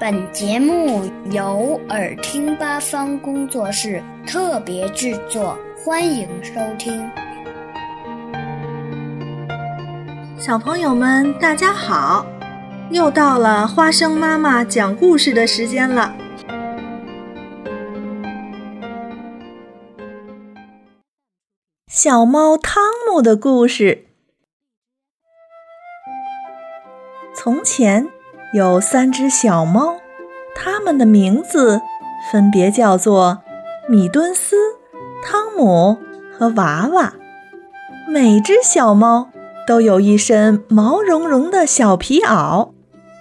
本节目由耳听八方工作室特别制作，欢迎收听。小朋友们，大家好！又到了花生妈妈讲故事的时间了。小猫汤姆的故事。从前。有三只小猫，它们的名字分别叫做米敦斯、汤姆和娃娃。每只小猫都有一身毛茸茸的小皮袄，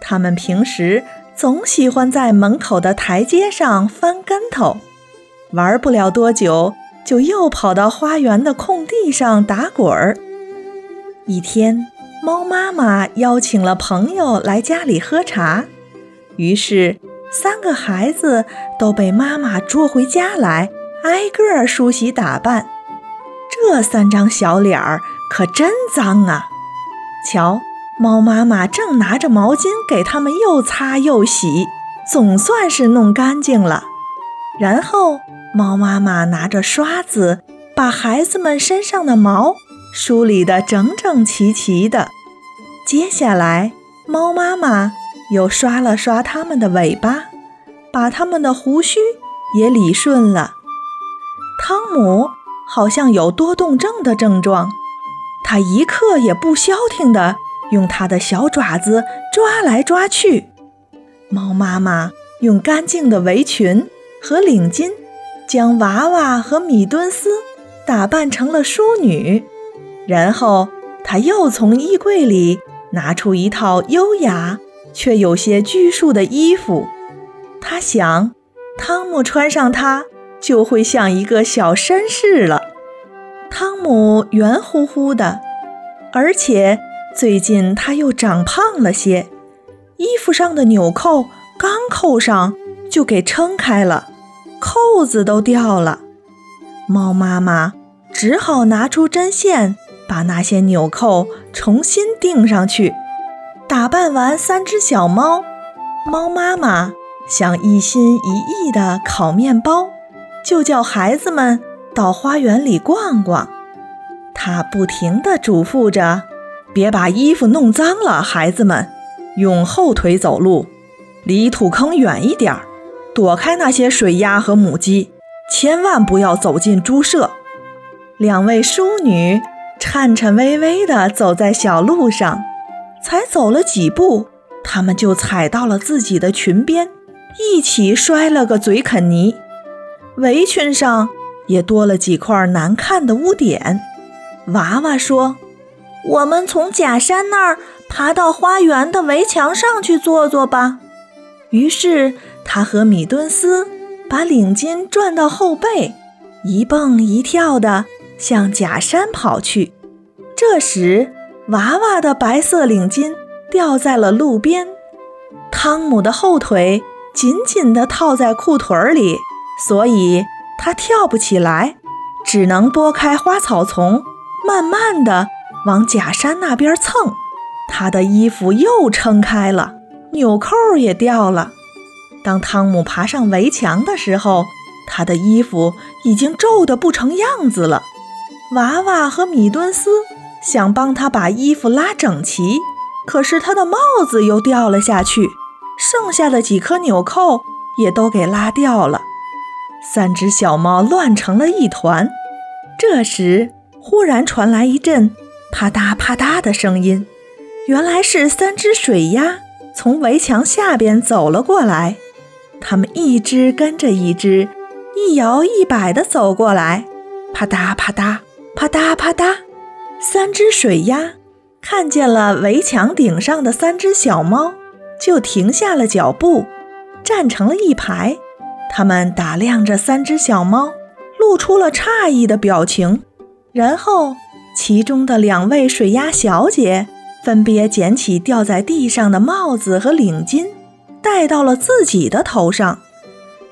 它们平时总喜欢在门口的台阶上翻跟头，玩不了多久就又跑到花园的空地上打滚儿。一天。猫妈妈邀请了朋友来家里喝茶，于是三个孩子都被妈妈捉回家来，挨个梳洗打扮。这三张小脸儿可真脏啊！瞧，猫妈妈正拿着毛巾给他们又擦又洗，总算是弄干净了。然后，猫妈妈拿着刷子，把孩子们身上的毛。梳理得整整齐齐的。接下来，猫妈妈又刷了刷它们的尾巴，把它们的胡须也理顺了。汤姆好像有多动症的症状，他一刻也不消停地用他的小爪子抓来抓去。猫妈妈用干净的围裙和领巾，将娃娃和米敦斯打扮成了淑女。然后，他又从衣柜里拿出一套优雅却有些拘束的衣服。他想，汤姆穿上它就会像一个小绅士了。汤姆圆乎乎的，而且最近他又长胖了些，衣服上的纽扣刚扣上就给撑开了，扣子都掉了。猫妈妈只好拿出针线。把那些纽扣重新钉上去。打扮完三只小猫，猫妈妈想一心一意地烤面包，就叫孩子们到花园里逛逛。她不停地嘱咐着：“别把衣服弄脏了，孩子们，用后腿走路，离土坑远一点儿，躲开那些水鸭和母鸡，千万不要走进猪舍。”两位淑女。颤颤巍巍地走在小路上，才走了几步，他们就踩到了自己的裙边，一起摔了个嘴啃泥。围裙上也多了几块难看的污点。娃娃说：“我们从假山那儿爬到花园的围墙上去坐坐吧。”于是他和米敦斯把领巾转到后背，一蹦一跳的。向假山跑去。这时，娃娃的白色领巾掉在了路边，汤姆的后腿紧紧地套在裤腿里，所以他跳不起来，只能拨开花草丛，慢慢地往假山那边蹭。他的衣服又撑开了，纽扣也掉了。当汤姆爬上围墙的时候，他的衣服已经皱得不成样子了。娃娃和米敦斯想帮他把衣服拉整齐，可是他的帽子又掉了下去，剩下的几颗纽扣也都给拉掉了。三只小猫乱成了一团。这时，忽然传来一阵啪嗒啪嗒的声音，原来是三只水鸭从围墙下边走了过来。它们一只跟着一只，一摇一摆地走过来，啪嗒啪嗒。啪嗒啪嗒，三只水鸭看见了围墙顶上的三只小猫，就停下了脚步，站成了一排。它们打量着三只小猫，露出了诧异的表情。然后，其中的两位水鸭小姐分别捡起掉在地上的帽子和领巾，戴到了自己的头上。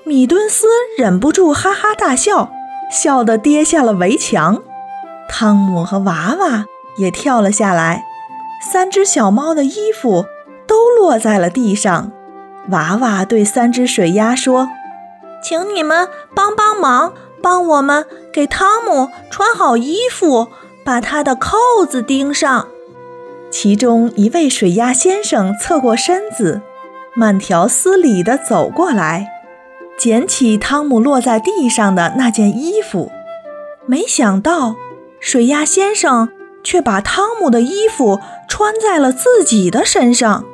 米敦斯忍不住哈哈大笑，笑得跌下了围墙。汤姆和娃娃也跳了下来，三只小猫的衣服都落在了地上。娃娃对三只水鸭说：“请你们帮帮忙，帮我们给汤姆穿好衣服，把他的扣子钉上。”其中一位水鸭先生侧过身子，慢条斯理地走过来，捡起汤姆落在地上的那件衣服。没想到，水鸭先生却把汤姆的衣服穿在了自己的身上。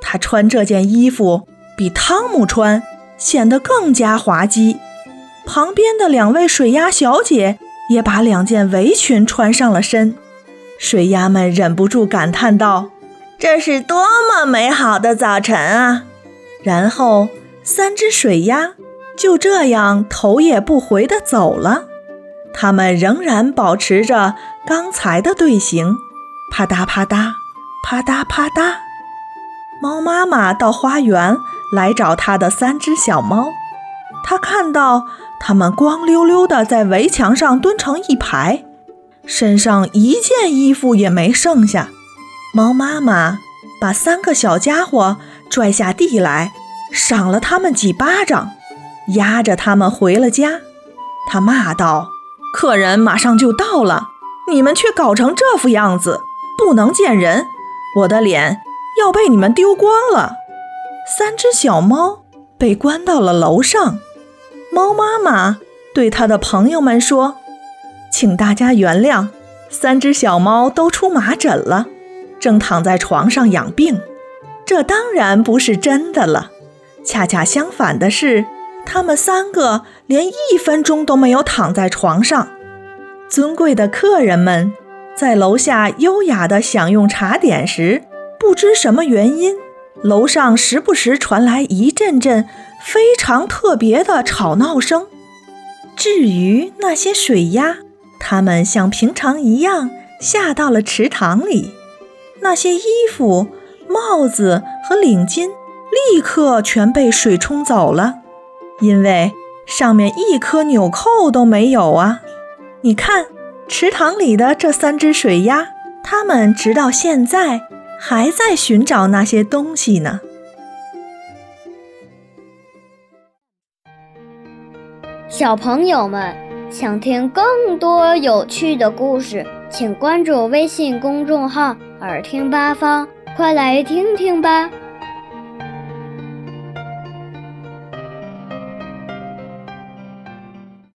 他穿这件衣服比汤姆穿显得更加滑稽。旁边的两位水鸭小姐也把两件围裙穿上了身。水鸭们忍不住感叹道：“这是多么美好的早晨啊！”然后，三只水鸭就这样头也不回地走了。它们仍然保持着刚才的队形，啪嗒啪嗒，啪嗒啪嗒。猫妈妈到花园来找它的三只小猫，它看到它们光溜溜地在围墙上蹲成一排。身上一件衣服也没剩下，猫妈妈把三个小家伙拽下地来，赏了他们几巴掌，压着他们回了家。他骂道：“客人马上就到了，你们却搞成这副样子，不能见人！我的脸要被你们丢光了。”三只小猫被关到了楼上，猫妈妈对它的朋友们说。请大家原谅，三只小猫都出麻疹了，正躺在床上养病。这当然不是真的了，恰恰相反的是，他们三个连一分钟都没有躺在床上。尊贵的客人们在楼下优雅地享用茶点时，不知什么原因，楼上时不时传来一阵阵非常特别的吵闹声。至于那些水鸭，他们像平常一样下到了池塘里，那些衣服、帽子和领巾立刻全被水冲走了，因为上面一颗纽扣都没有啊！你看，池塘里的这三只水鸭，它们直到现在还在寻找那些东西呢。小朋友们。想听更多有趣的故事，请关注微信公众号“耳听八方”，快来听听吧。